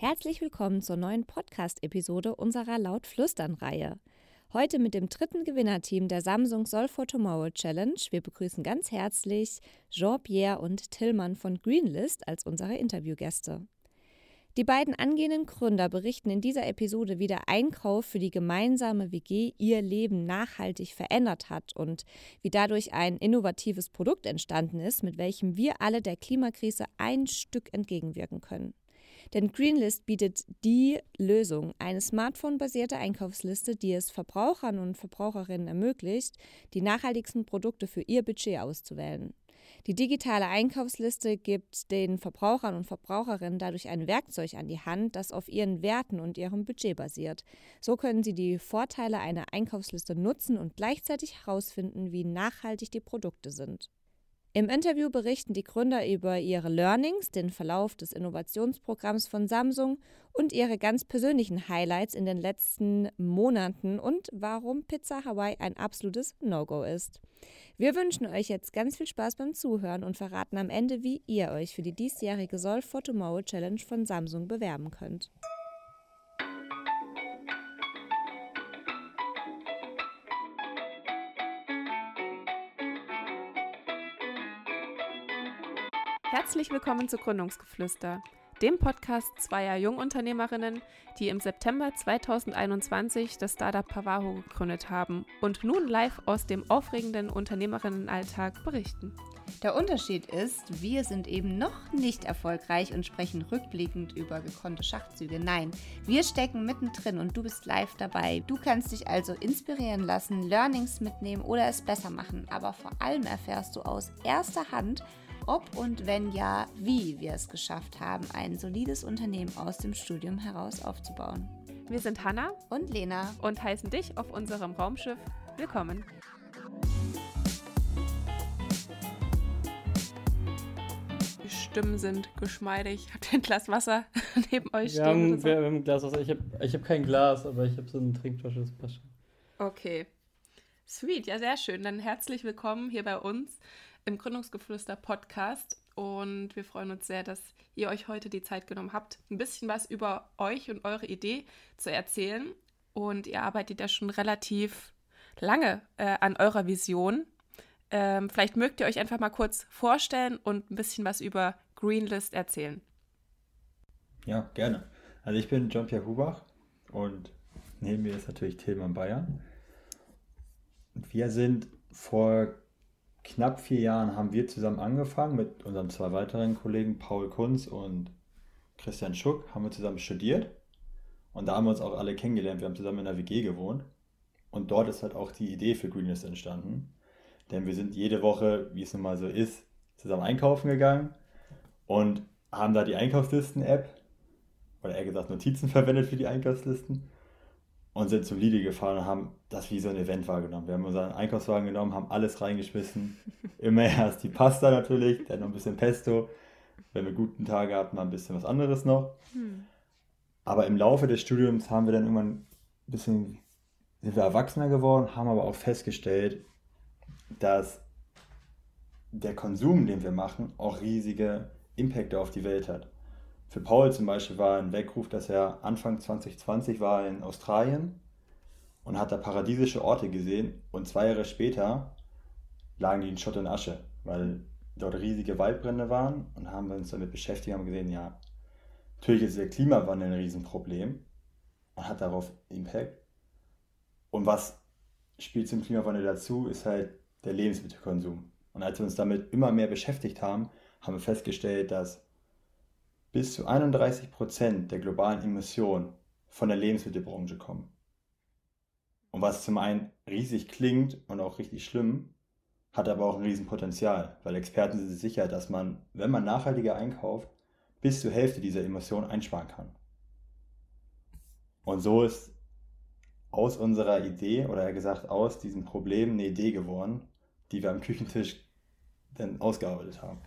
Herzlich willkommen zur neuen Podcast-Episode unserer Laut-Flüstern-Reihe. Heute mit dem dritten Gewinnerteam der Samsung Soul for Tomorrow Challenge. Wir begrüßen ganz herzlich Jean-Pierre und Tillmann von Greenlist als unsere Interviewgäste. Die beiden angehenden Gründer berichten in dieser Episode, wie der Einkauf für die gemeinsame WG ihr Leben nachhaltig verändert hat und wie dadurch ein innovatives Produkt entstanden ist, mit welchem wir alle der Klimakrise ein Stück entgegenwirken können. Denn Greenlist bietet die Lösung, eine smartphone-basierte Einkaufsliste, die es Verbrauchern und Verbraucherinnen ermöglicht, die nachhaltigsten Produkte für ihr Budget auszuwählen. Die digitale Einkaufsliste gibt den Verbrauchern und Verbraucherinnen dadurch ein Werkzeug an die Hand, das auf ihren Werten und ihrem Budget basiert. So können sie die Vorteile einer Einkaufsliste nutzen und gleichzeitig herausfinden, wie nachhaltig die Produkte sind. Im Interview berichten die Gründer über ihre Learnings, den Verlauf des Innovationsprogramms von Samsung und ihre ganz persönlichen Highlights in den letzten Monaten und warum Pizza Hawaii ein absolutes No-Go ist. Wir wünschen euch jetzt ganz viel Spaß beim Zuhören und verraten am Ende, wie ihr euch für die diesjährige Solve for Tomorrow Challenge von Samsung bewerben könnt. Herzlich willkommen zu Gründungsgeflüster, dem Podcast zweier Jungunternehmerinnen, die im September 2021 das Startup Pavaho gegründet haben und nun live aus dem aufregenden Unternehmerinnenalltag berichten. Der Unterschied ist, wir sind eben noch nicht erfolgreich und sprechen rückblickend über gekonnte Schachzüge. Nein, wir stecken mittendrin und du bist live dabei. Du kannst dich also inspirieren lassen, Learnings mitnehmen oder es besser machen. Aber vor allem erfährst du aus erster Hand, ob und wenn ja, wie wir es geschafft haben, ein solides Unternehmen aus dem Studium heraus aufzubauen. Wir sind Hanna und Lena und heißen dich auf unserem Raumschiff willkommen. Die Stimmen sind geschmeidig. Habt ihr ein Glas Wasser neben euch wir stehen? Haben, wir haben ein Glas Wasser. Ich habe ich hab kein Glas, aber ich habe so eine Trinkflasche. Das passt schon. Okay. Sweet, ja, sehr schön. Dann herzlich willkommen hier bei uns im Gründungsgeflüster Podcast. Und wir freuen uns sehr, dass ihr euch heute die Zeit genommen habt, ein bisschen was über euch und eure Idee zu erzählen. Und ihr arbeitet ja schon relativ lange äh, an eurer Vision. Ähm, vielleicht mögt ihr euch einfach mal kurz vorstellen und ein bisschen was über Greenlist erzählen. Ja, gerne. Also ich bin Jean-Pierre Hubach und neben mir ist natürlich Tilman Bayern. Wir sind vor knapp vier Jahren haben wir zusammen angefangen mit unseren zwei weiteren Kollegen Paul Kunz und Christian Schuck, haben wir zusammen studiert. Und da haben wir uns auch alle kennengelernt. Wir haben zusammen in der WG gewohnt. Und dort ist halt auch die Idee für Greenlist entstanden. Denn wir sind jede Woche, wie es nun mal so ist, zusammen einkaufen gegangen und haben da die Einkaufslisten-App, oder eher gesagt Notizen verwendet für die Einkaufslisten und sind zum Lidl gefahren und haben das wie so ein Event wahrgenommen. Wir haben unseren Einkaufswagen genommen, haben alles reingeschmissen. Immer erst die Pasta natürlich, dann noch ein bisschen Pesto. Wenn wir guten Tage hatten, mal ein bisschen was anderes noch. Hm. Aber im Laufe des Studiums haben wir dann irgendwann ein bisschen, sind wir erwachsener geworden, haben aber auch festgestellt, dass der Konsum, den wir machen, auch riesige Impacte auf die Welt hat. Für Paul zum Beispiel war ein Weckruf, dass er Anfang 2020 war in Australien und hat da paradiesische Orte gesehen und zwei Jahre später lagen die in Schutt und Asche, weil dort riesige Waldbrände waren und haben wir uns damit beschäftigt und gesehen, ja, natürlich ist der Klimawandel ein Riesenproblem und hat darauf Impact. Und was spielt zum Klimawandel dazu, ist halt der Lebensmittelkonsum. Und als wir uns damit immer mehr beschäftigt haben, haben wir festgestellt, dass bis zu 31 Prozent der globalen Emissionen von der Lebensmittelbranche kommen. Und was zum einen riesig klingt und auch richtig schlimm, hat aber auch ein Riesenpotenzial, weil Experten sind sich sicher, dass man, wenn man nachhaltiger einkauft, bis zur Hälfte dieser Emissionen einsparen kann. Und so ist aus unserer Idee, oder eher gesagt aus diesem Problem, eine Idee geworden, die wir am Küchentisch dann ausgearbeitet haben.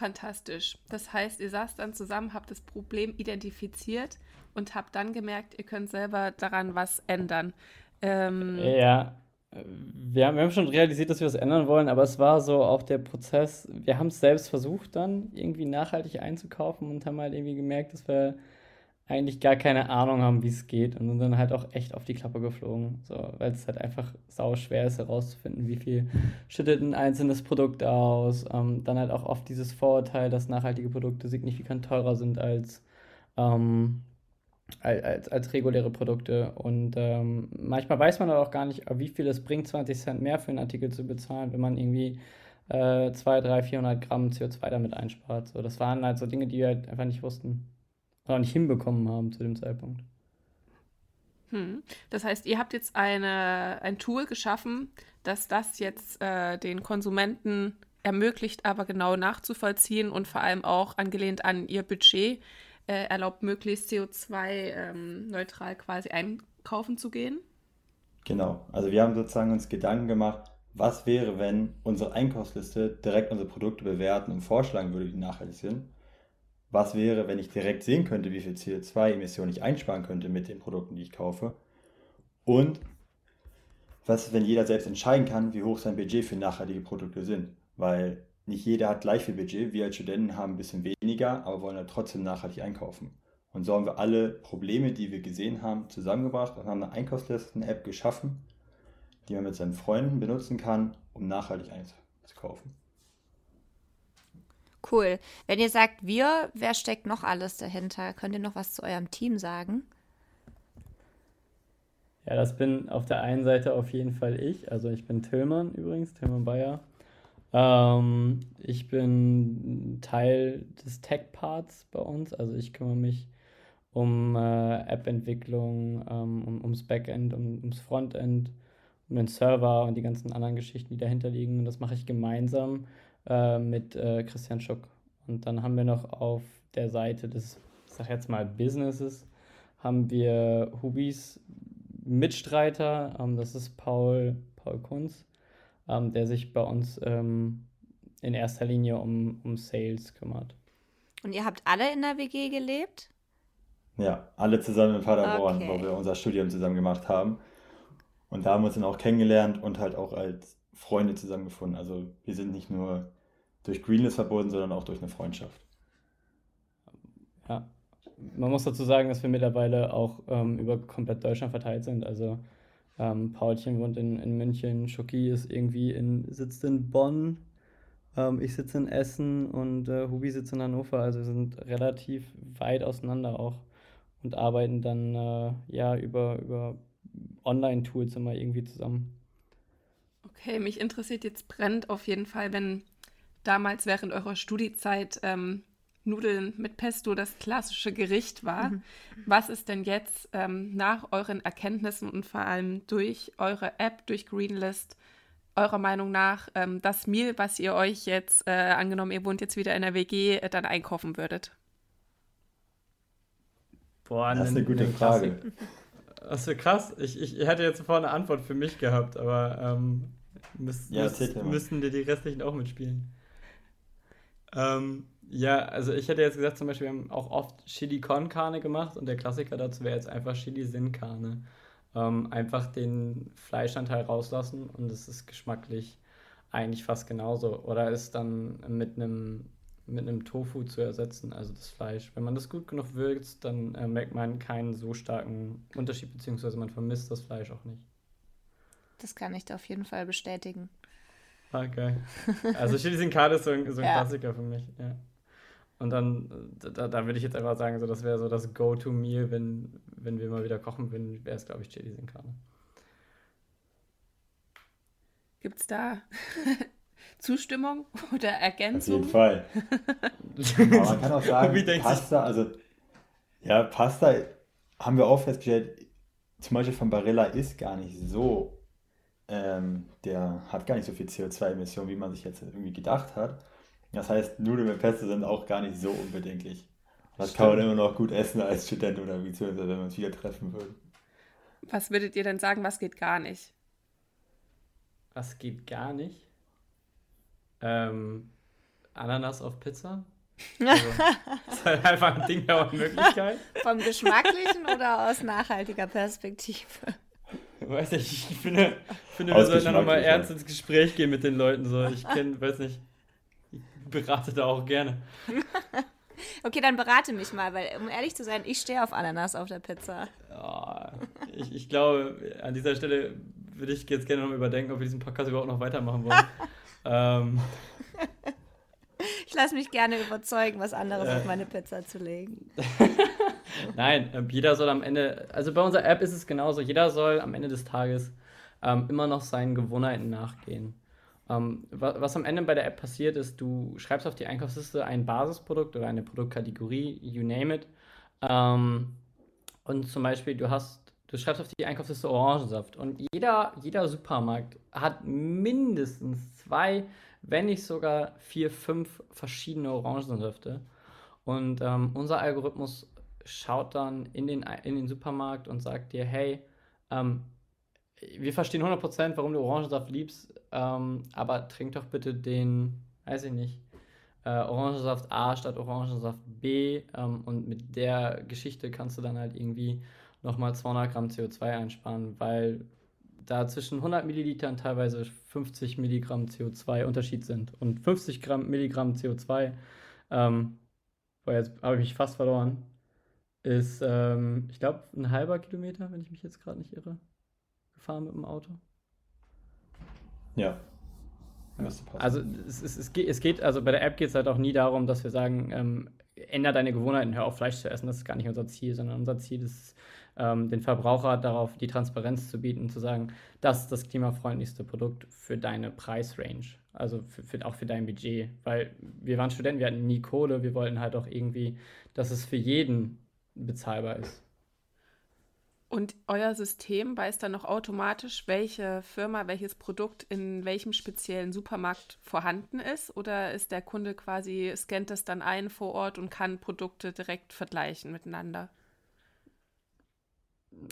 Fantastisch. Das heißt, ihr saßt dann zusammen, habt das Problem identifiziert und habt dann gemerkt, ihr könnt selber daran was ändern. Ähm, ja, wir haben, wir haben schon realisiert, dass wir das ändern wollen, aber es war so auch der Prozess, wir haben es selbst versucht dann irgendwie nachhaltig einzukaufen und haben halt irgendwie gemerkt, dass wir eigentlich gar keine Ahnung haben, wie es geht und sind dann halt auch echt auf die Klappe geflogen, so, weil es halt einfach sau schwer ist herauszufinden, wie viel schüttet ein einzelnes Produkt aus. Ähm, dann halt auch oft dieses Vorurteil, dass nachhaltige Produkte signifikant teurer sind als ähm, als, als reguläre Produkte. Und ähm, manchmal weiß man auch gar nicht, wie viel es bringt, 20 Cent mehr für einen Artikel zu bezahlen, wenn man irgendwie äh, 2, 3, 400 Gramm CO2 damit einspart. So, das waren halt so Dinge, die wir halt einfach nicht wussten oder nicht hinbekommen haben zu dem Zeitpunkt. Hm. Das heißt, ihr habt jetzt eine, ein Tool geschaffen, dass das jetzt äh, den Konsumenten ermöglicht, aber genau nachzuvollziehen und vor allem auch angelehnt an ihr Budget äh, erlaubt, möglichst CO2-neutral ähm, quasi einkaufen zu gehen? Genau. Also wir haben sozusagen uns Gedanken gemacht, was wäre, wenn unsere Einkaufsliste direkt unsere Produkte bewerten und vorschlagen würde, die nachhaltig sind. Was wäre, wenn ich direkt sehen könnte, wie viel CO2-Emissionen ich einsparen könnte mit den Produkten, die ich kaufe. Und was, wenn jeder selbst entscheiden kann, wie hoch sein Budget für nachhaltige Produkte sind. Weil nicht jeder hat gleich viel Budget. Wir als Studenten haben ein bisschen weniger, aber wollen halt trotzdem nachhaltig einkaufen. Und so haben wir alle Probleme, die wir gesehen haben, zusammengebracht und haben eine Einkaufslisten-App geschaffen, die man mit seinen Freunden benutzen kann, um nachhaltig einzukaufen. Cool. Wenn ihr sagt wir, wer steckt noch alles dahinter? Könnt ihr noch was zu eurem Team sagen? Ja, das bin auf der einen Seite auf jeden Fall ich. Also ich bin Tillmann übrigens, Tillmann Bayer. Ähm, ich bin Teil des Tech-Parts bei uns. Also ich kümmere mich um äh, App-Entwicklung, ähm, um, ums Backend, um, ums Frontend, um den Server und die ganzen anderen Geschichten, die dahinter liegen. Und das mache ich gemeinsam äh, mit äh, Christian Schuck. Und dann haben wir noch auf der Seite des, ich sag jetzt mal, Businesses, haben wir Hubis Mitstreiter. Ähm, das ist Paul, Paul Kunz ähm, der sich bei uns ähm, in erster Linie um, um Sales kümmert. Und ihr habt alle in der WG gelebt? Ja, alle zusammen in Paderborn, okay. wo wir unser Studium zusammen gemacht haben. Und da haben wir uns dann auch kennengelernt und halt auch als Freunde zusammengefunden. Also wir sind nicht nur durch Greenlist verbunden, sondern auch durch eine Freundschaft. Ja, man muss dazu sagen, dass wir mittlerweile auch ähm, über komplett Deutschland verteilt sind. Also ähm, Paulchen wohnt in, in München, Schoki ist irgendwie in, sitzt in Bonn, ähm, ich sitze in Essen und äh, Hubi sitzt in Hannover. Also wir sind relativ weit auseinander auch und arbeiten dann äh, ja über, über Online-Tools immer irgendwie zusammen. Okay, mich interessiert jetzt brennt auf jeden Fall, wenn damals während eurer Studiezeit ähm, Nudeln mit Pesto das klassische Gericht war. Mhm. Was ist denn jetzt ähm, nach euren Erkenntnissen und vor allem durch eure App, durch Greenlist, eurer Meinung nach ähm, das Meal, was ihr euch jetzt, äh, angenommen, ihr wohnt jetzt wieder in der WG, äh, dann einkaufen würdet? Boah, das ist eine gute Frage. Das ist krass. Ich, ich hätte jetzt vorhin eine Antwort für mich gehabt, aber ähm, müß, ja, müß, müssen dir die restlichen auch mitspielen. Ähm, ja, also ich hätte jetzt gesagt, zum Beispiel, wir haben auch oft Chili con Carne gemacht und der Klassiker dazu wäre jetzt einfach Chili Sin Carne. Ähm, einfach den Fleischanteil rauslassen und es ist geschmacklich eigentlich fast genauso. Oder ist dann mit einem mit einem Tofu zu ersetzen, also das Fleisch. Wenn man das gut genug würzt, dann äh, merkt man keinen so starken Unterschied, beziehungsweise man vermisst das Fleisch auch nicht. Das kann ich da auf jeden Fall bestätigen. Ah, geil. Also Chili Sin Carne ist so ein, so ein ja. Klassiker für mich, ja. Und dann, da, da würde ich jetzt einfach sagen, so, das wäre so das Go-To-Meal, wenn, wenn wir mal wieder kochen würden, wäre es, glaube ich, Chili sin Carne. Gibt es da Zustimmung oder Ergänzung? Auf jeden Fall. Man kann auch sagen, Pasta, also ja, Pasta haben wir auch festgestellt, zum Beispiel von Barilla ist gar nicht so, ähm, der hat gar nicht so viel CO2-Emissionen, wie man sich jetzt irgendwie gedacht hat. Das heißt, Nudeln mit Pesto sind auch gar nicht so unbedenklich. Das Stimmt. kann man immer noch gut essen als Student oder beziehungsweise wenn wir uns wieder treffen würden. Was würdet ihr denn sagen, was geht gar nicht? Was geht gar nicht? Ähm, Ananas auf Pizza? Also, das ist halt einfach ein Ding der Unmöglichkeit. Vom Geschmacklichen oder aus nachhaltiger Perspektive? weiß nicht, ich finde, finde wir sollten nochmal ernst ins Gespräch gehen mit den Leuten. So. Ich kenne, weiß nicht, ich berate da auch gerne. okay, dann berate mich mal, weil um ehrlich zu sein, ich stehe auf Ananas auf der Pizza. Ja, ich, ich glaube, an dieser Stelle würde ich jetzt gerne noch überdenken, ob wir diesen Podcast überhaupt noch weitermachen wollen. ähm, ich lasse mich gerne überzeugen, was anderes äh, auf meine Pizza zu legen. Nein, ähm, jeder soll am Ende, also bei unserer App ist es genauso, jeder soll am Ende des Tages ähm, immer noch seinen Gewohnheiten nachgehen. Ähm, was, was, am Ende bei der App passiert, ist, du schreibst auf die Einkaufsliste ein Basisprodukt oder eine Produktkategorie, you name it. Ähm, und zum Beispiel, du hast, du schreibst auf die Einkaufsliste Orangensaft und jeder, jeder Supermarkt hat mindestens zwei, wenn nicht sogar vier, fünf verschiedene Orangensäfte. Und ähm, unser Algorithmus schaut dann in den, in den Supermarkt und sagt dir, hey, ähm, wir verstehen 100%, warum du Orangensaft liebst, ähm, aber trink doch bitte den, weiß ich nicht, äh, Orangensaft A statt Orangensaft B ähm, und mit der Geschichte kannst du dann halt irgendwie nochmal 200 Gramm CO2 einsparen, weil da zwischen 100 Millilitern teilweise 50 Milligramm CO2 Unterschied sind. Und 50 Gramm, Milligramm CO2, ähm, boah, jetzt habe ich mich fast verloren, ist, ähm, ich glaube, ein halber Kilometer, wenn ich mich jetzt gerade nicht irre, gefahren mit dem Auto. Ja. Also es, es, es, geht, es geht, also bei der App geht es halt auch nie darum, dass wir sagen, ähm, ändere deine Gewohnheiten, hör auf Fleisch zu essen. Das ist gar nicht unser Ziel, sondern unser Ziel ist, ähm, den Verbraucher darauf die Transparenz zu bieten, zu sagen, das ist das klimafreundlichste Produkt für deine Preisrange. Also für, für, auch für dein Budget. Weil wir waren Studenten, wir hatten nie Kohle, wir wollten halt auch irgendwie, dass es für jeden bezahlbar ist. Und euer System weiß dann noch automatisch, welche Firma, welches Produkt in welchem speziellen Supermarkt vorhanden ist? Oder ist der Kunde quasi, scannt das dann ein vor Ort und kann Produkte direkt vergleichen miteinander?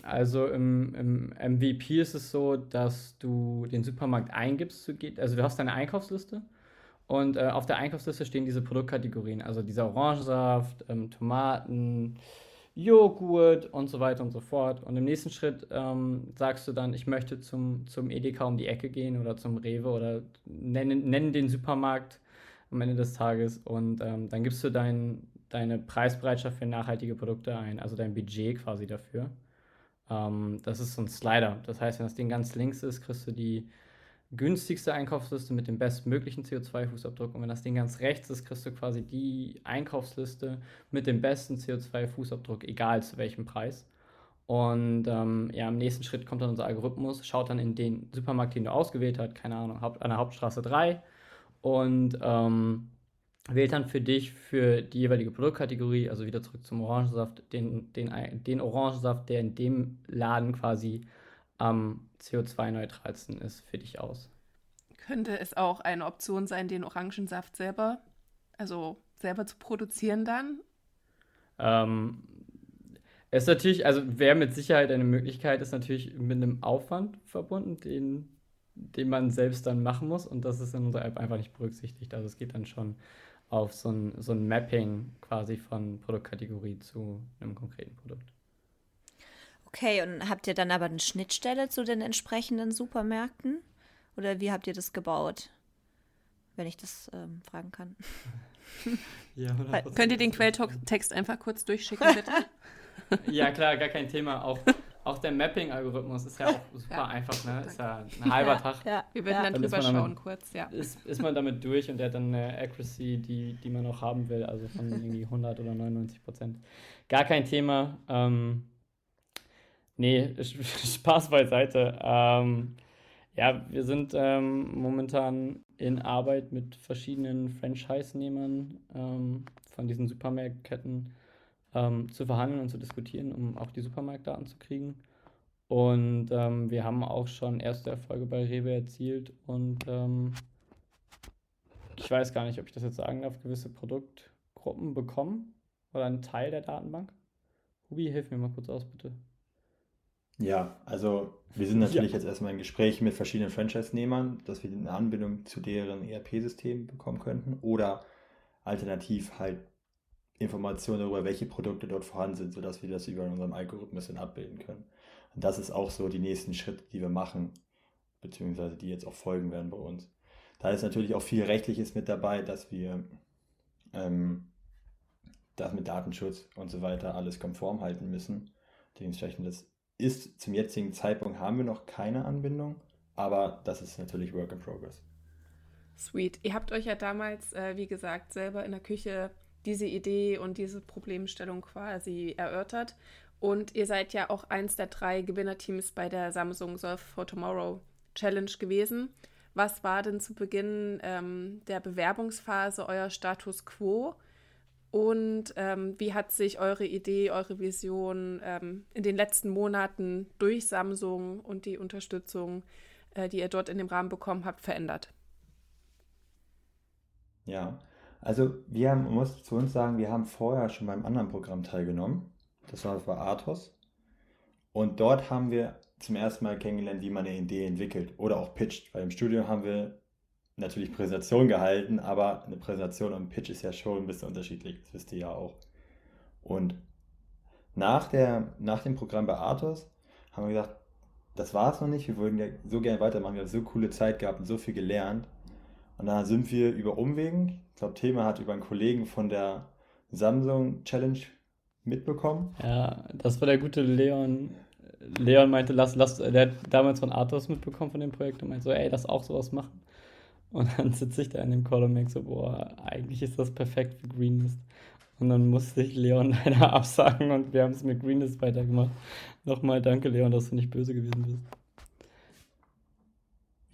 Also im, im MVP ist es so, dass du den Supermarkt eingibst. Also du hast deine Einkaufsliste und äh, auf der Einkaufsliste stehen diese Produktkategorien. Also dieser Orangensaft, ähm, Tomaten, Joghurt und so weiter und so fort. Und im nächsten Schritt ähm, sagst du dann, ich möchte zum, zum Edeka um die Ecke gehen oder zum Rewe oder nennen, nennen den Supermarkt am Ende des Tages und ähm, dann gibst du dein, deine Preisbereitschaft für nachhaltige Produkte ein, also dein Budget quasi dafür. Ähm, das ist so ein Slider. Das heißt, wenn das Ding ganz links ist, kriegst du die günstigste Einkaufsliste mit dem bestmöglichen CO2-Fußabdruck. Und wenn das Ding ganz rechts ist, kriegst du quasi die Einkaufsliste mit dem besten CO2-Fußabdruck, egal zu welchem Preis. Und ähm, ja, im nächsten Schritt kommt dann unser Algorithmus, schaut dann in den Supermarkt, den du ausgewählt hast, keine Ahnung, an der Hauptstraße 3 und ähm, wählt dann für dich für die jeweilige Produktkategorie, also wieder zurück zum Orangensaft, den, den, den Orangensaft, der in dem Laden quasi am CO2-neutralsten ist für dich aus. Könnte es auch eine Option sein, den Orangensaft selber, also selber zu produzieren dann? Ähm, ist natürlich, also wäre mit Sicherheit eine Möglichkeit, ist natürlich mit einem Aufwand verbunden, den, den man selbst dann machen muss und das ist in unserer App einfach nicht berücksichtigt. Also es geht dann schon auf so ein, so ein Mapping quasi von Produktkategorie zu einem konkreten Produkt. Okay, und habt ihr dann aber eine Schnittstelle zu den entsprechenden Supermärkten? Oder wie habt ihr das gebaut? Wenn ich das ähm, fragen kann. ja, Könnt ihr den Quelltext einfach kurz durchschicken, bitte? ja, klar, gar kein Thema. Auch, auch der Mapping-Algorithmus ist ja auch super ja. einfach, ne? Ist ja ein halber ja, Tag. Ja, wir werden dann, dann drüber schauen kurz, ja. Ist, ist man damit durch und der hat dann eine Accuracy, die, die man auch haben will, also von irgendwie 100 oder 99 Prozent. Gar kein Thema. Ähm, Nee, Spaß beiseite. Ähm, ja, wir sind ähm, momentan in Arbeit mit verschiedenen Franchise-Nehmern ähm, von diesen Supermarktketten ähm, zu verhandeln und zu diskutieren, um auch die Supermarktdaten zu kriegen. Und ähm, wir haben auch schon erste Erfolge bei Rewe erzielt und ähm, ich weiß gar nicht, ob ich das jetzt sagen darf, gewisse Produktgruppen bekommen oder einen Teil der Datenbank. Hubi, hilf mir mal kurz aus, bitte. Ja, also wir sind natürlich ja. jetzt erstmal in Gesprächen mit verschiedenen Franchise-Nehmern, dass wir eine Anbindung zu deren ERP-System bekommen könnten oder alternativ halt Informationen darüber, welche Produkte dort vorhanden sind, sodass wir das über unseren Algorithmus dann abbilden können. Und das ist auch so die nächsten Schritte, die wir machen, beziehungsweise die jetzt auch folgen werden bei uns. Da ist natürlich auch viel Rechtliches mit dabei, dass wir ähm, das mit Datenschutz und so weiter alles konform halten müssen. Dementsprechend, das ist zum jetzigen Zeitpunkt haben wir noch keine Anbindung, aber das ist natürlich Work in Progress. Sweet. Ihr habt euch ja damals, äh, wie gesagt, selber in der Küche diese Idee und diese Problemstellung quasi erörtert. Und ihr seid ja auch eins der drei Gewinnerteams bei der Samsung Solve for Tomorrow Challenge gewesen. Was war denn zu Beginn ähm, der Bewerbungsphase euer Status quo? Und ähm, wie hat sich eure Idee, eure Vision ähm, in den letzten Monaten durch Samsung und die Unterstützung, äh, die ihr dort in dem Rahmen bekommen habt, verändert? Ja, also wir haben, man muss zu uns sagen, wir haben vorher schon beim anderen Programm teilgenommen. Das war bei Athos. Und dort haben wir zum ersten Mal kennengelernt, wie man eine Idee entwickelt oder auch pitcht. Weil im Studium haben wir natürlich Präsentation gehalten, aber eine Präsentation und ein Pitch ist ja schon ein bisschen unterschiedlich, das wisst ihr ja auch. Und nach, der, nach dem Programm bei Athos haben wir gesagt, das war es noch nicht, wir würden ja so gerne weitermachen, wir haben so coole Zeit gehabt und so viel gelernt. Und dann sind wir über Umwegen, ich glaube, Thema hat über einen Kollegen von der Samsung Challenge mitbekommen. Ja, das war der gute Leon. Leon meinte, lass, lass, der hat damals von Athos mitbekommen von dem Projekt und meinte so, ey, lass auch sowas machen. Und dann sitze ich da in dem Call und merke so, boah, eigentlich ist das perfekt für Greenlist. Und dann musste ich Leon leider absagen und wir haben es mit Greenlist weitergemacht. Nochmal danke, Leon, dass du nicht böse gewesen bist.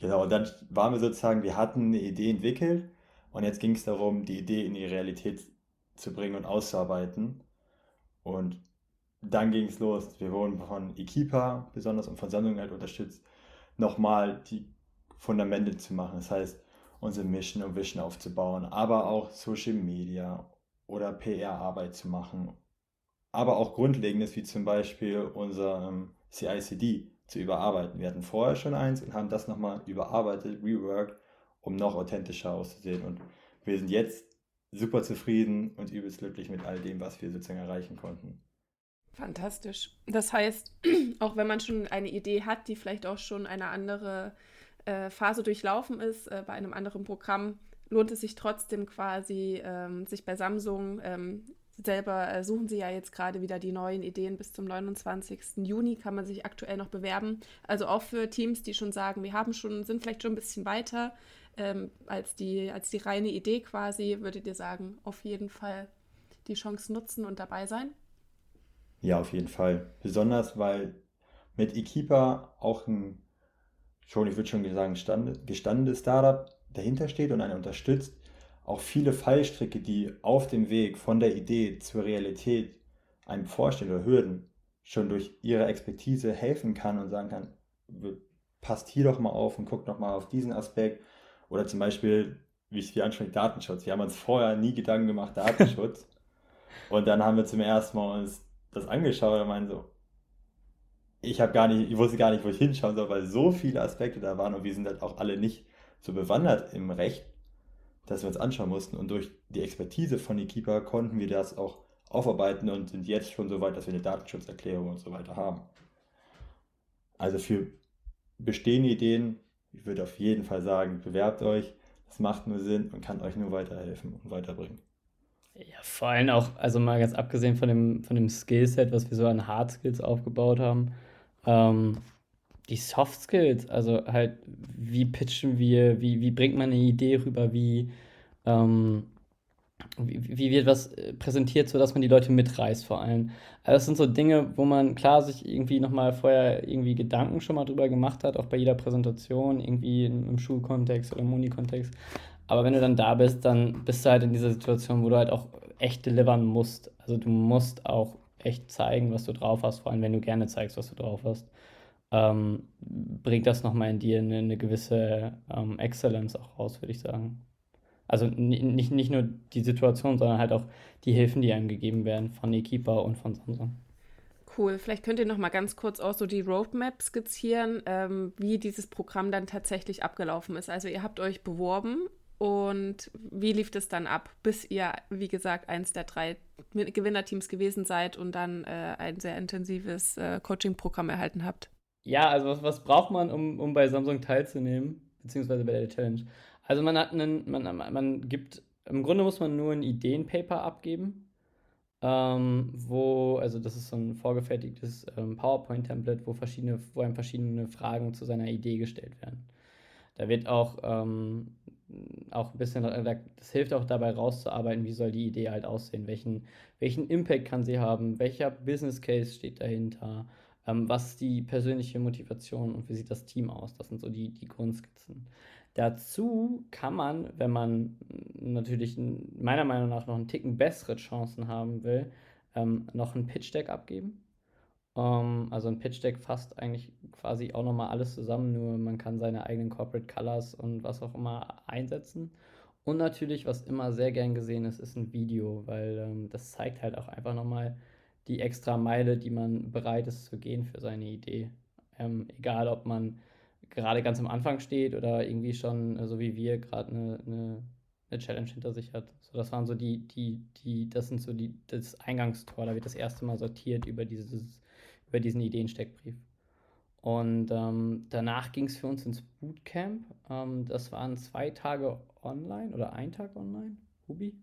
Genau, und dann waren wir sozusagen, wir hatten eine Idee entwickelt und jetzt ging es darum, die Idee in die Realität zu bringen und auszuarbeiten. Und dann ging es los. Wir wurden von Equipa besonders und von Sammlungen halt unterstützt, nochmal die Fundamente zu machen. Das heißt, unsere Mission und Vision aufzubauen, aber auch Social Media oder PR-Arbeit zu machen. Aber auch Grundlegendes wie zum Beispiel unser ähm, CICD zu überarbeiten. Wir hatten vorher schon eins und haben das nochmal überarbeitet, reworked, um noch authentischer auszusehen. Und wir sind jetzt super zufrieden und übelst glücklich mit all dem, was wir sozusagen erreichen konnten. Fantastisch. Das heißt, auch wenn man schon eine Idee hat, die vielleicht auch schon eine andere äh, Phase durchlaufen ist, äh, bei einem anderen Programm, lohnt es sich trotzdem quasi, ähm, sich bei Samsung ähm, selber äh, suchen sie ja jetzt gerade wieder die neuen Ideen. Bis zum 29. Juni kann man sich aktuell noch bewerben. Also auch für Teams, die schon sagen, wir haben schon, sind vielleicht schon ein bisschen weiter ähm, als, die, als die reine Idee quasi, würdet ihr sagen, auf jeden Fall die Chance nutzen und dabei sein? Ja, auf jeden Fall. Besonders, weil mit Equipa auch ein schon, ich würde schon sagen, gestandenes Startup dahinter steht und einen unterstützt, auch viele Fallstricke, die auf dem Weg von der Idee zur Realität einem vorstehen oder Hürden schon durch ihre Expertise helfen kann und sagen kann, passt hier doch mal auf und guckt noch mal auf diesen Aspekt. Oder zum Beispiel, wie ich es hier anspreche, Datenschutz. Wir haben uns vorher nie Gedanken gemacht, Datenschutz. und dann haben wir zum ersten Mal uns das angeschaut und meinen so, ich habe gar nicht, ich wusste gar nicht, wo ich hinschauen soll, weil so viele Aspekte da waren und wir sind halt auch alle nicht so bewandert im Recht, dass wir uns anschauen mussten. Und durch die Expertise von Equipa konnten wir das auch aufarbeiten und sind jetzt schon so weit, dass wir eine Datenschutzerklärung und so weiter haben. Also für bestehende Ideen, ich würde auf jeden Fall sagen, bewerbt euch. Das macht nur Sinn und kann euch nur weiterhelfen und weiterbringen. Ja, vor allem auch, also mal ganz abgesehen von dem, von dem Skillset, was wir so an Hard Skills aufgebaut haben, ähm, die Soft Skills, also halt, wie pitchen wir, wie, wie bringt man eine Idee rüber, wie, ähm, wie, wie, wird was äh, präsentiert, sodass man die Leute mitreißt vor allem. Also das sind so Dinge, wo man klar sich irgendwie nochmal vorher irgendwie Gedanken schon mal drüber gemacht hat, auch bei jeder Präsentation, irgendwie im, Schulkontext oder im Uni-Kontext. Aber wenn du dann da bist, dann bist du halt in dieser Situation, wo du halt auch echt delivern musst. Also du musst auch echt zeigen, was du drauf hast, vor allem wenn du gerne zeigst, was du drauf hast ähm, bringt das nochmal in dir eine, eine gewisse ähm, Exzellenz auch raus, würde ich sagen. Also nicht, nicht nur die Situation, sondern halt auch die Hilfen, die einem gegeben werden von Equipa und von Samsung. Cool. Vielleicht könnt ihr noch mal ganz kurz auch so die Roadmap skizzieren, ähm, wie dieses Programm dann tatsächlich abgelaufen ist. Also ihr habt euch beworben und wie lief das dann ab, bis ihr, wie gesagt, eins der drei Gewinnerteams gewesen seid und dann äh, ein sehr intensives äh, Coaching-Programm erhalten habt. Ja, also was, was braucht man, um, um bei Samsung teilzunehmen, beziehungsweise bei der Challenge? Also man hat einen, man, man gibt, im Grunde muss man nur ein Ideenpaper abgeben, ähm, wo, also das ist so ein vorgefertigtes ähm, PowerPoint-Template, wo verschiedene, wo einem verschiedene Fragen zu seiner Idee gestellt werden. Da wird auch, ähm, auch ein bisschen, das hilft auch dabei rauszuarbeiten, wie soll die Idee halt aussehen, welchen, welchen Impact kann sie haben, welcher Business Case steht dahinter, ähm, was ist die persönliche Motivation und wie sieht das Team aus? Das sind so die, die Grundskizzen. Dazu kann man, wenn man natürlich meiner Meinung nach noch einen Ticken bessere Chancen haben will, ähm, noch ein Pitch Deck abgeben. Um, ähm, also ein Pitch Deck fasst eigentlich quasi auch nochmal alles zusammen, nur man kann seine eigenen Corporate Colors und was auch immer einsetzen. Und natürlich, was immer sehr gern gesehen ist, ist ein Video, weil ähm, das zeigt halt auch einfach nochmal die extra Meile, die man bereit ist zu gehen für seine Idee. Ähm, egal, ob man gerade ganz am Anfang steht oder irgendwie schon, äh, so wie wir, gerade eine, eine, eine, Challenge hinter sich hat. So, das waren so die, die, die, das sind so die, das Eingangstor, da wird das erste Mal sortiert über dieses, über diesen Ideensteckbrief. Und ähm, danach ging es für uns ins Bootcamp. Ähm, das waren zwei Tage online oder ein Tag online, Hubi?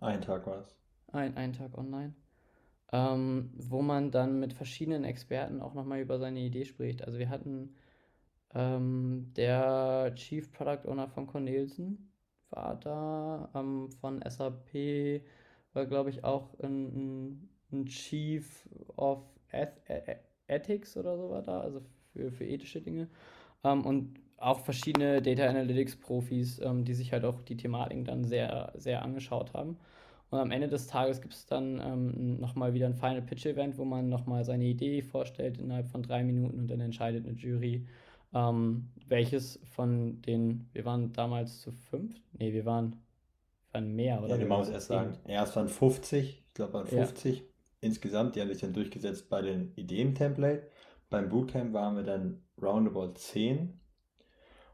Ein Tag war es. Ein, ein Tag online ähm, wo man dann mit verschiedenen Experten auch nochmal über seine Idee spricht. Also wir hatten ähm, der Chief Product Owner von Cornelsen war da, ähm, von SAP war glaube ich auch ein, ein, Chief of Eth Ethics oder so war da, also für, für ethische Dinge. Ähm, und auch verschiedene Data Analytics Profis, ähm, die sich halt auch die Thematiken dann sehr, sehr angeschaut haben. Und am Ende des Tages gibt es dann ähm, nochmal wieder ein Final Pitch Event, wo man nochmal seine Idee vorstellt innerhalb von drei Minuten und dann entscheidet eine Jury, ähm, welches von den, wir waren damals zu fünf? Nee, wir waren, waren mehr, oder? Ja, man muss erst sagen, erst waren 50, ich glaube waren 50 ja. Insgesamt, die haben sich dann durchgesetzt bei den Ideen-Template. Beim Bootcamp waren wir dann roundabout 10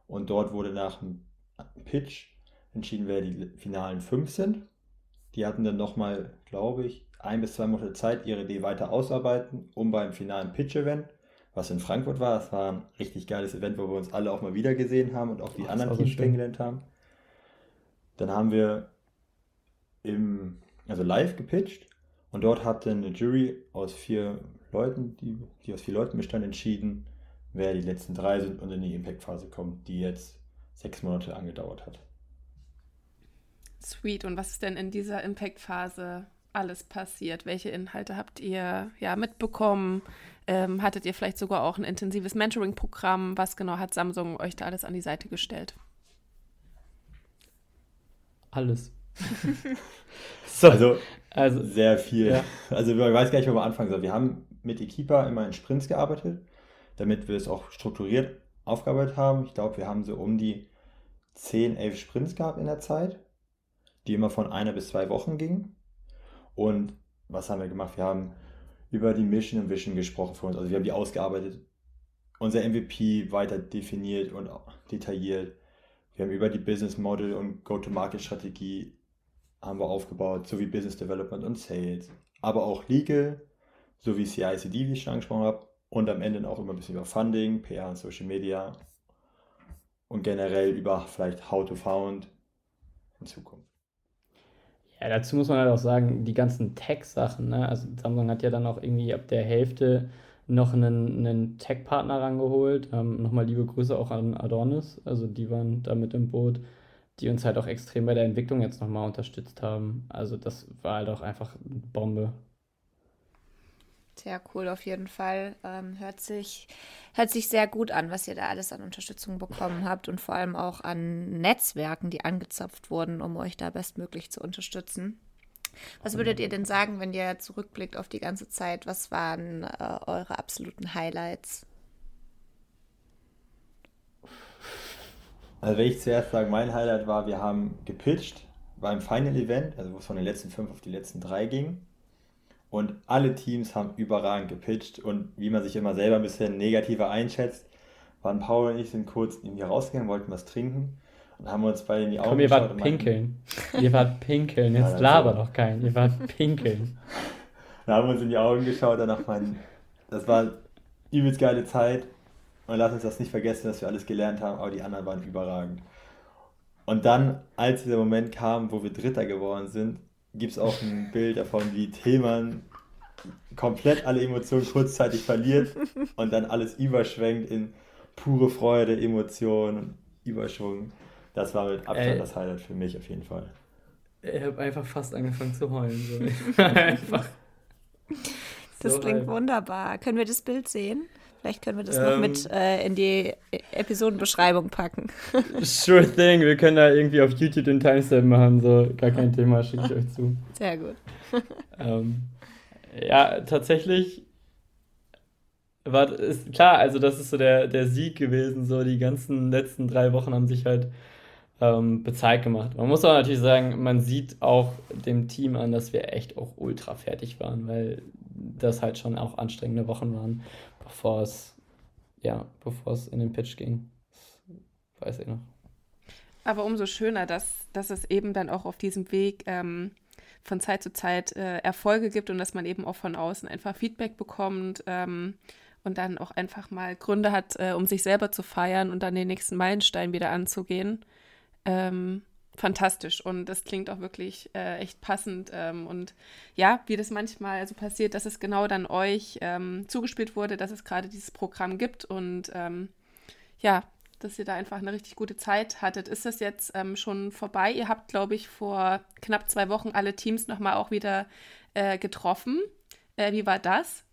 und dort wurde nach dem Pitch entschieden, wer die finalen fünf sind. Die hatten dann nochmal, glaube ich, ein bis zwei Monate Zeit, ihre Idee weiter ausarbeiten, um beim finalen Pitch-Event, was in Frankfurt war, das war ein richtig geiles Event, wo wir uns alle auch mal wieder gesehen haben und auch die oh, anderen Teams kennengelernt haben. Dann haben wir im, also live gepitcht und dort hat dann eine Jury aus vier Leuten, die, die aus vier Leuten bestand, entschieden, wer die letzten drei sind und in die Impact-Phase kommt, die jetzt sechs Monate angedauert hat. Sweet. Und was ist denn in dieser Impact-Phase alles passiert? Welche Inhalte habt ihr ja mitbekommen? Ähm, hattet ihr vielleicht sogar auch ein intensives Mentoring-Programm? Was genau hat Samsung euch da alles an die Seite gestellt? Alles. so, also, also, sehr viel. Ja. Also ich weiß gar nicht, wo wir anfangen sollen. Wir haben mit Equipa immer in Sprints gearbeitet, damit wir es auch strukturiert aufgearbeitet haben. Ich glaube, wir haben so um die 10, 11 Sprints gehabt in der Zeit die immer von einer bis zwei Wochen gingen. Und was haben wir gemacht? Wir haben über die Mission und Vision gesprochen für uns. Also wir haben die ausgearbeitet, unser MVP weiter definiert und detailliert. Wir haben über die Business Model und Go-to-Market-Strategie haben wir aufgebaut, sowie Business Development und Sales, aber auch Legal, sowie CICD, wie ich schon angesprochen habe, und am Ende auch immer ein bisschen über Funding, PR und Social Media und generell über vielleicht How to Found in Zukunft. Ja, dazu muss man halt auch sagen, die ganzen Tech-Sachen, ne? Also Samsung hat ja dann auch irgendwie ab der Hälfte noch einen, einen Tech-Partner rangeholt. Ähm, nochmal liebe Grüße auch an Adonis. Also die waren da mit im Boot, die uns halt auch extrem bei der Entwicklung jetzt nochmal unterstützt haben. Also das war halt auch einfach eine Bombe. Sehr cool auf jeden Fall. Ähm, hört, sich, hört sich sehr gut an, was ihr da alles an Unterstützung bekommen habt und vor allem auch an Netzwerken, die angezapft wurden, um euch da bestmöglich zu unterstützen. Was würdet ihr denn sagen, wenn ihr zurückblickt auf die ganze Zeit? Was waren äh, eure absoluten Highlights? Also wenn ich zuerst sage, mein Highlight war, wir haben gepitcht beim Final Event, also wo es von den letzten fünf auf die letzten drei ging. Und alle Teams haben überragend gepitcht. Und wie man sich immer selber ein bisschen negativer einschätzt, waren Paul und ich sind kurz irgendwie rausgegangen, wollten was trinken. Dann haben uns beide in die Augen Komm, ihr geschaut wart und pinkeln. ihr wart pinkeln. Ja, Jetzt das laber doch keinen. Ihr wart pinkeln. Dann haben wir uns in die Augen geschaut, danach meinen, das war übelst geile Zeit. Und lass uns das nicht vergessen, dass wir alles gelernt haben, aber die anderen waren überragend. Und dann, als dieser Moment kam, wo wir Dritter geworden sind, gibt es auch ein Bild davon, wie Tillmann komplett alle Emotionen kurzzeitig verliert und dann alles überschwenkt in pure Freude, Emotionen und Überschwung. Das war mit Abstand Ey. das Highlight für mich auf jeden Fall. Ich habe einfach fast angefangen zu heulen. So. Einfach. Das so klingt hyped. wunderbar. Können wir das Bild sehen? Vielleicht können wir das noch Ähm. mit äh, in die Episodenbeschreibung packen. Sure thing, wir können da irgendwie auf YouTube den Timestamp machen, so gar kein Thema, schicke ich euch zu. Sehr gut. Ähm, ja, tatsächlich war ist klar, also das ist so der, der Sieg gewesen, so die ganzen letzten drei Wochen haben sich halt ähm, bezahlt gemacht. Man muss aber natürlich sagen, man sieht auch dem Team an, dass wir echt auch ultra fertig waren, weil das halt schon auch anstrengende Wochen waren, bevor es, ja, bevor es in den Pitch ging. Das weiß ich noch. Aber umso schöner, dass, dass es eben dann auch auf diesem Weg ähm, von Zeit zu Zeit äh, Erfolge gibt und dass man eben auch von außen einfach Feedback bekommt ähm, und dann auch einfach mal Gründe hat, äh, um sich selber zu feiern und dann den nächsten Meilenstein wieder anzugehen. Ähm, fantastisch und das klingt auch wirklich äh, echt passend. Ähm, und ja, wie das manchmal so passiert, dass es genau dann euch ähm, zugespielt wurde, dass es gerade dieses Programm gibt und ähm, ja, dass ihr da einfach eine richtig gute Zeit hattet. Ist das jetzt ähm, schon vorbei? Ihr habt, glaube ich, vor knapp zwei Wochen alle Teams nochmal auch wieder äh, getroffen. Äh, wie war das?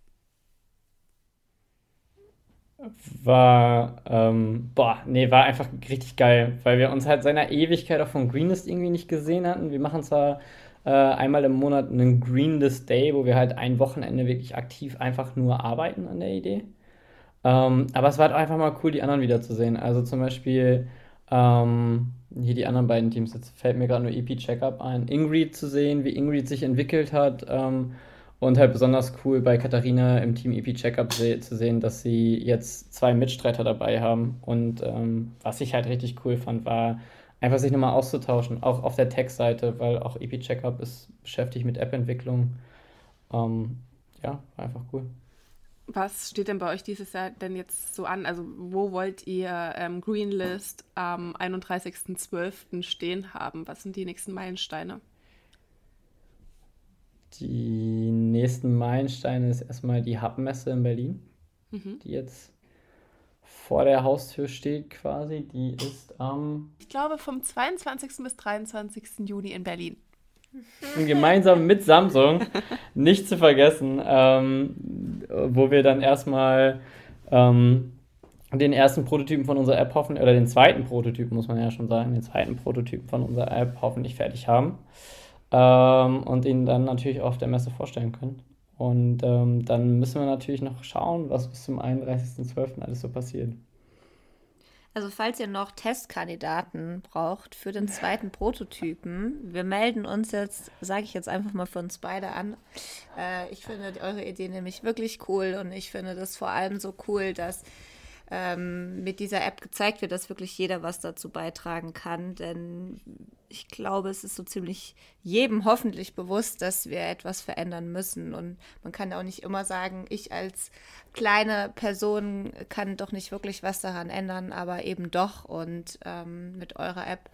War, ähm, boah, nee, war einfach richtig geil, weil wir uns halt seit einer Ewigkeit auch von Greenlist irgendwie nicht gesehen hatten. Wir machen zwar äh, einmal im Monat einen Greenlist Day, wo wir halt ein Wochenende wirklich aktiv einfach nur arbeiten an der Idee. Ähm, aber es war halt einfach mal cool, die anderen wiederzusehen. Also zum Beispiel ähm, hier die anderen beiden Teams, jetzt fällt mir gerade nur EP Checkup ein, Ingrid zu sehen, wie Ingrid sich entwickelt hat. Ähm, und halt besonders cool bei Katharina im Team EP Checkup se zu sehen, dass sie jetzt zwei Mitstreiter dabei haben. Und ähm, was ich halt richtig cool fand, war einfach sich nochmal auszutauschen, auch auf der Tech-Seite, weil auch EP Checkup ist beschäftigt mit App-Entwicklung. Ähm, ja, einfach cool. Was steht denn bei euch dieses Jahr denn jetzt so an? Also wo wollt ihr ähm, Greenlist am 31.12. stehen haben? Was sind die nächsten Meilensteine? Die nächsten Meilensteine ist erstmal die Hub-Messe in Berlin, Mhm. die jetzt vor der Haustür steht quasi. Die ist am Ich glaube vom 22. bis 23. Juni in Berlin. gemeinsam mit Samsung, nicht zu vergessen, ähm, wo wir dann erstmal ähm, den ersten Prototypen von unserer App hoffen, oder den zweiten Prototypen, muss man ja schon sagen, den zweiten Prototypen von unserer App hoffentlich fertig haben ähm, und ihn dann natürlich auf der Messe vorstellen können. Und ähm, dann müssen wir natürlich noch schauen, was bis zum 31.12. alles so passiert. Also falls ihr noch Testkandidaten braucht für den zweiten Prototypen, wir melden uns jetzt, sage ich jetzt einfach mal für uns beide an. Äh, ich finde eure Idee nämlich wirklich cool und ich finde das vor allem so cool, dass ähm, mit dieser App gezeigt wird, dass wirklich jeder was dazu beitragen kann. Denn ich glaube, es ist so ziemlich jedem hoffentlich bewusst, dass wir etwas verändern müssen. Und man kann auch nicht immer sagen, ich als kleine Person kann doch nicht wirklich was daran ändern, aber eben doch. Und ähm, mit eurer App,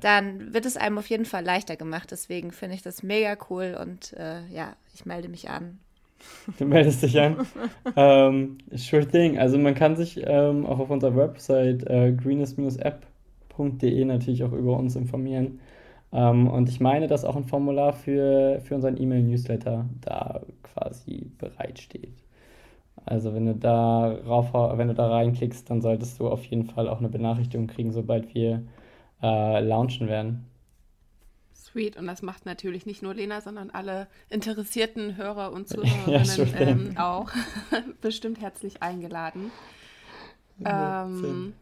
dann wird es einem auf jeden Fall leichter gemacht. Deswegen finde ich das mega cool und äh, ja, ich melde mich an. Du meldest dich an. ähm, sure thing. Also man kann sich ähm, auch auf unserer Website äh, greenest-app.de natürlich auch über uns informieren. Ähm, und ich meine, dass auch ein Formular für, für unseren E-Mail-Newsletter da quasi bereitsteht. Also wenn du da rauf, wenn du da reinklickst, dann solltest du auf jeden Fall auch eine Benachrichtigung kriegen, sobald wir äh, launchen werden. Sweet. Und das macht natürlich nicht nur Lena, sondern alle interessierten Hörer und Ja, Zuhörerinnen thing. ähm, auch bestimmt herzlich eingeladen. Ähm,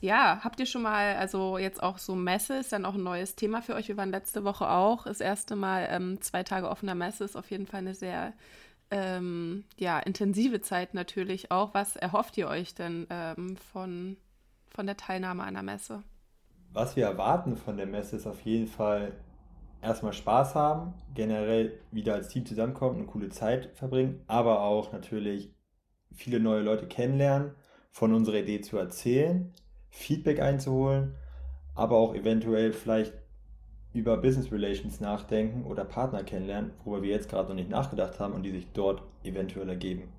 ja, habt ihr schon mal, also jetzt auch so Messe ist dann auch ein neues Thema für euch. Wir waren letzte Woche auch das erste Mal ähm, zwei Tage offener Messe. Ist auf jeden Fall eine sehr ähm, ja, intensive Zeit natürlich auch. Was erhofft ihr euch denn ähm, von, von der Teilnahme an der Messe? was wir erwarten von der Messe ist auf jeden Fall erstmal Spaß haben, generell wieder als Team zusammenkommen, eine coole Zeit verbringen, aber auch natürlich viele neue Leute kennenlernen, von unserer Idee zu erzählen, Feedback einzuholen, aber auch eventuell vielleicht über Business Relations nachdenken oder Partner kennenlernen, worüber wir jetzt gerade noch nicht nachgedacht haben und die sich dort eventuell ergeben.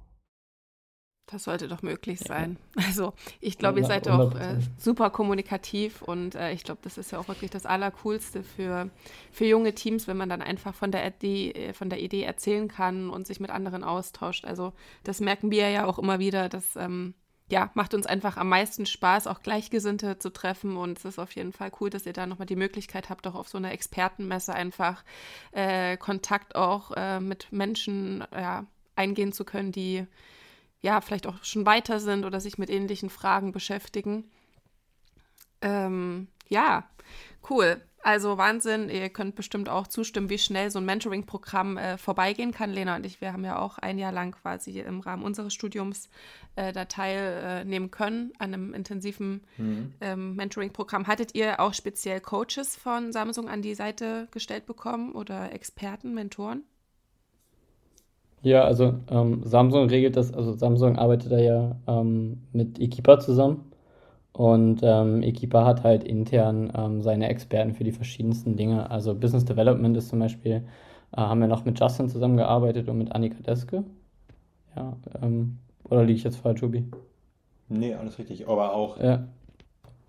Das sollte doch möglich sein. Also ich glaube, ihr seid auch äh, super kommunikativ und äh, ich glaube, das ist ja auch wirklich das Allercoolste für, für junge Teams, wenn man dann einfach von der, Idee, äh, von der Idee erzählen kann und sich mit anderen austauscht. Also das merken wir ja auch immer wieder, dass ähm, ja, macht uns einfach am meisten Spaß, auch Gleichgesinnte zu treffen. Und es ist auf jeden Fall cool, dass ihr da nochmal die Möglichkeit habt, auch auf so einer Expertenmesse einfach äh, Kontakt auch äh, mit Menschen ja, eingehen zu können, die ja vielleicht auch schon weiter sind oder sich mit ähnlichen Fragen beschäftigen. Ähm, ja, cool. Also Wahnsinn, ihr könnt bestimmt auch zustimmen, wie schnell so ein Mentoring-Programm äh, vorbeigehen kann. Lena und ich, wir haben ja auch ein Jahr lang quasi im Rahmen unseres Studiums äh, da teilnehmen äh, können an einem intensiven mhm. ähm, Mentoring-Programm. Hattet ihr auch speziell Coaches von Samsung an die Seite gestellt bekommen oder Experten, Mentoren? Ja, also ähm, Samsung regelt das, also Samsung arbeitet da ja ähm, mit Equipa zusammen und ähm, Equipa hat halt intern ähm, seine Experten für die verschiedensten Dinge. Also Business Development ist zum Beispiel, äh, haben wir noch mit Justin zusammengearbeitet und mit Annika Deske. Ja, ähm, oder liege ich jetzt falsch, Jubi? Nee, alles richtig. Aber auch ja.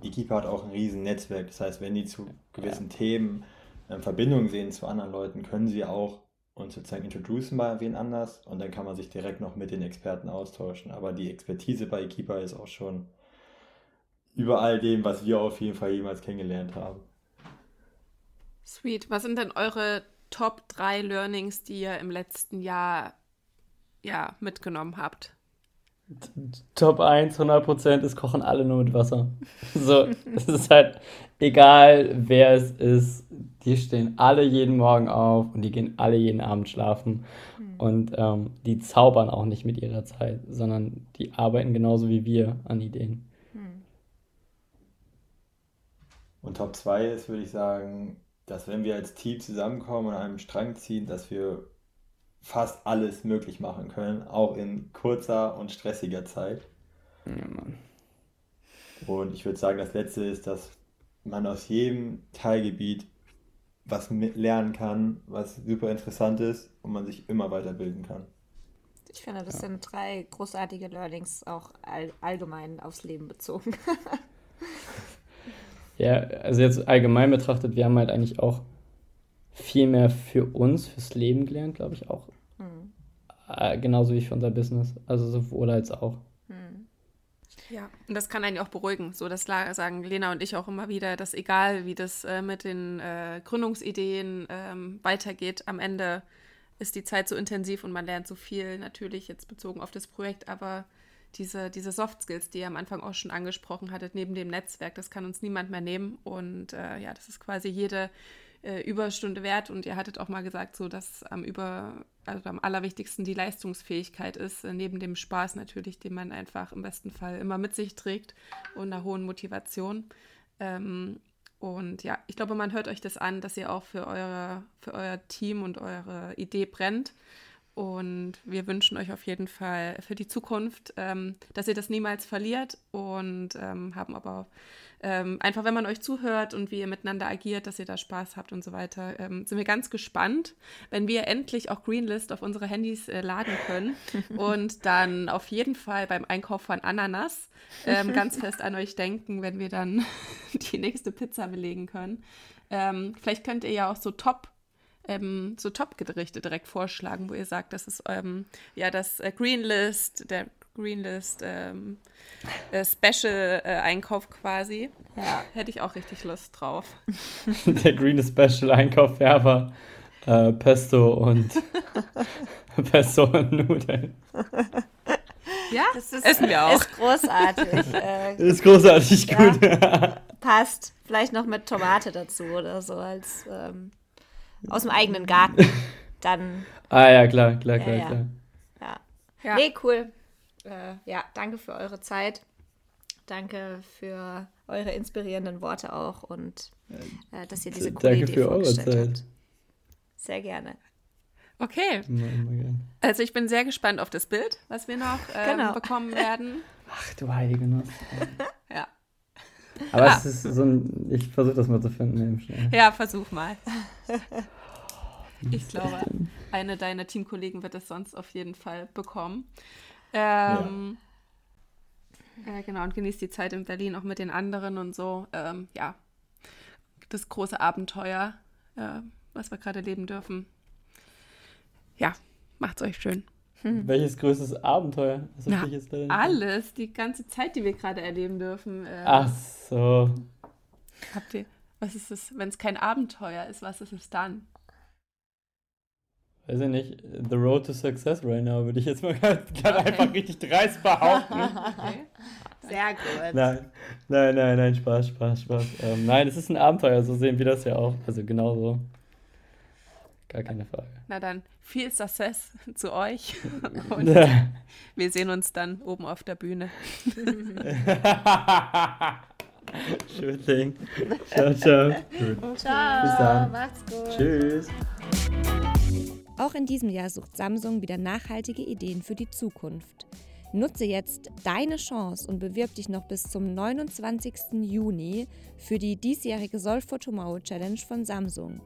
Equipa hat auch ein riesen Netzwerk. Das heißt, wenn die zu gewissen ja. Themen ähm, Verbindungen sehen zu anderen Leuten, können sie auch uns sozusagen introducen bei wen anders und dann kann man sich direkt noch mit den Experten austauschen. Aber die Expertise bei Equipa ist auch schon über all dem, was wir auf jeden Fall jemals kennengelernt haben. Sweet. Was sind denn eure Top 3 Learnings, die ihr im letzten Jahr ja, mitgenommen habt? Top 1, 100% ist kochen alle nur mit Wasser. So, es ist halt egal, wer es ist. Die stehen alle jeden Morgen auf und die gehen alle jeden Abend schlafen. Mhm. Und ähm, die zaubern auch nicht mit ihrer Zeit, sondern die arbeiten genauso wie wir an Ideen. Und Top 2 ist, würde ich sagen, dass wenn wir als Team zusammenkommen und an einem Strang ziehen, dass wir fast alles möglich machen können, auch in kurzer und stressiger Zeit. Ja, Mann. Und ich würde sagen, das letzte ist, dass man aus jedem Teilgebiet was lernen kann, was super interessant ist und man sich immer weiterbilden kann. Ich finde, das ja. sind drei großartige Learnings, auch all allgemein aufs Leben bezogen. Ja, also jetzt allgemein betrachtet, wir haben halt eigentlich auch viel mehr für uns, fürs Leben gelernt, glaube ich auch. Mhm. Äh, genauso wie für unser Business. Also sowohl als auch. Mhm. Ja, und das kann einen auch beruhigen. So, das sagen Lena und ich auch immer wieder, dass egal wie das äh, mit den äh, Gründungsideen ähm, weitergeht, am Ende ist die Zeit so intensiv und man lernt so viel, natürlich jetzt bezogen auf das Projekt, aber diese, diese Soft Skills, die ihr am Anfang auch schon angesprochen hattet, neben dem Netzwerk, das kann uns niemand mehr nehmen. Und äh, ja, das ist quasi jede äh, Überstunde wert. Und ihr hattet auch mal gesagt, so dass am über, also am allerwichtigsten die Leistungsfähigkeit ist, äh, neben dem Spaß natürlich, den man einfach im besten Fall immer mit sich trägt und einer hohen Motivation. Ähm, und ja, ich glaube, man hört euch das an, dass ihr auch für, eure, für euer Team und eure Idee brennt. Und wir wünschen euch auf jeden Fall für die Zukunft, ähm, dass ihr das niemals verliert und ähm, haben aber ähm, einfach, wenn man euch zuhört und wie ihr miteinander agiert, dass ihr da Spaß habt und so weiter, ähm, sind wir ganz gespannt, wenn wir endlich auch Greenlist auf unsere Handys äh, laden können und dann auf jeden Fall beim Einkauf von Ananas ähm, ganz fest an euch denken, wenn wir dann die nächste Pizza belegen können. Ähm, vielleicht könnt ihr ja auch so Top ähm, so Top-Gerichte direkt vorschlagen, wo ihr sagt, das ist ähm, ja das äh, Greenlist, der Greenlist ähm, äh, Special-Einkauf äh, quasi. Ja, hätte ich auch richtig Lust drauf. der Greenlist Special-Einkauf wäre aber äh, Pesto und Pesto und Nudeln. Ja, das ist, essen wir auch. Ist großartig. Äh, ist großartig ja, gut. passt. Vielleicht noch mit Tomate dazu oder so als ähm, aus dem eigenen Garten. Dann. Ah ja, klar, klar, klar, ja, klar. Ja. ja. Nee, cool. Äh, ja, danke für eure Zeit. Danke für eure inspirierenden Worte auch und äh, dass ihr diese coole Danke Idee für eure Zeit. Habt. Sehr gerne. Okay. Also ich bin sehr gespannt auf das Bild, was wir noch ähm, genau. bekommen werden. Ach du heilige Nuss. ja. Aber ah. es ist so ein, ich versuche das mal zu finden. Ja, versuch mal. Ich glaube, eine deiner Teamkollegen wird es sonst auf jeden Fall bekommen. Ähm, ja. äh, genau, und genießt die Zeit in Berlin auch mit den anderen und so. Ähm, ja, das große Abenteuer, äh, was wir gerade leben dürfen. Ja, macht's euch schön. Hm. Welches größtes Abenteuer? Na, alles, die ganze Zeit, die wir gerade erleben dürfen. Äh, Ach so. Habt ihr, was ist es, wenn es kein Abenteuer ist, was ist es dann? Weiß ich nicht, The Road to Success right now, würde ich jetzt mal gerade okay. einfach richtig dreist behaupten. okay. Sehr gut. Nein, nein, nein, nein, Spaß, Spaß, Spaß. Ähm, nein, es ist ein Abenteuer, so sehen wir das ja auch. Also genau so. Gar keine Frage. Na dann, viel Success zu euch. Und wir sehen uns dann oben auf der Bühne. Schön Ding. Ciao, ciao. Gut. Ciao. Bis dann. Macht's gut. Tschüss. Auch in diesem Jahr sucht Samsung wieder nachhaltige Ideen für die Zukunft. Nutze jetzt deine Chance und bewirb dich noch bis zum 29. Juni für die diesjährige Solve for Tomorrow Challenge von Samsung.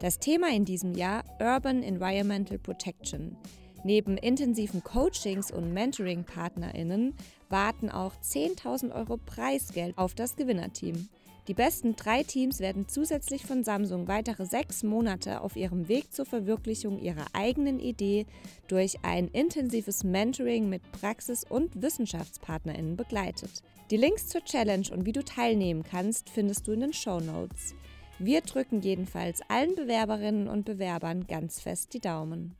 Das Thema in diesem Jahr Urban Environmental Protection. Neben intensiven Coachings und Mentoring-PartnerInnen warten auch 10.000 Euro Preisgeld auf das Gewinnerteam. Die besten drei Teams werden zusätzlich von Samsung weitere sechs Monate auf ihrem Weg zur Verwirklichung ihrer eigenen Idee durch ein intensives Mentoring mit Praxis- und WissenschaftspartnerInnen begleitet. Die Links zur Challenge und wie du teilnehmen kannst, findest du in den Show Notes. Wir drücken jedenfalls allen Bewerberinnen und Bewerbern ganz fest die Daumen.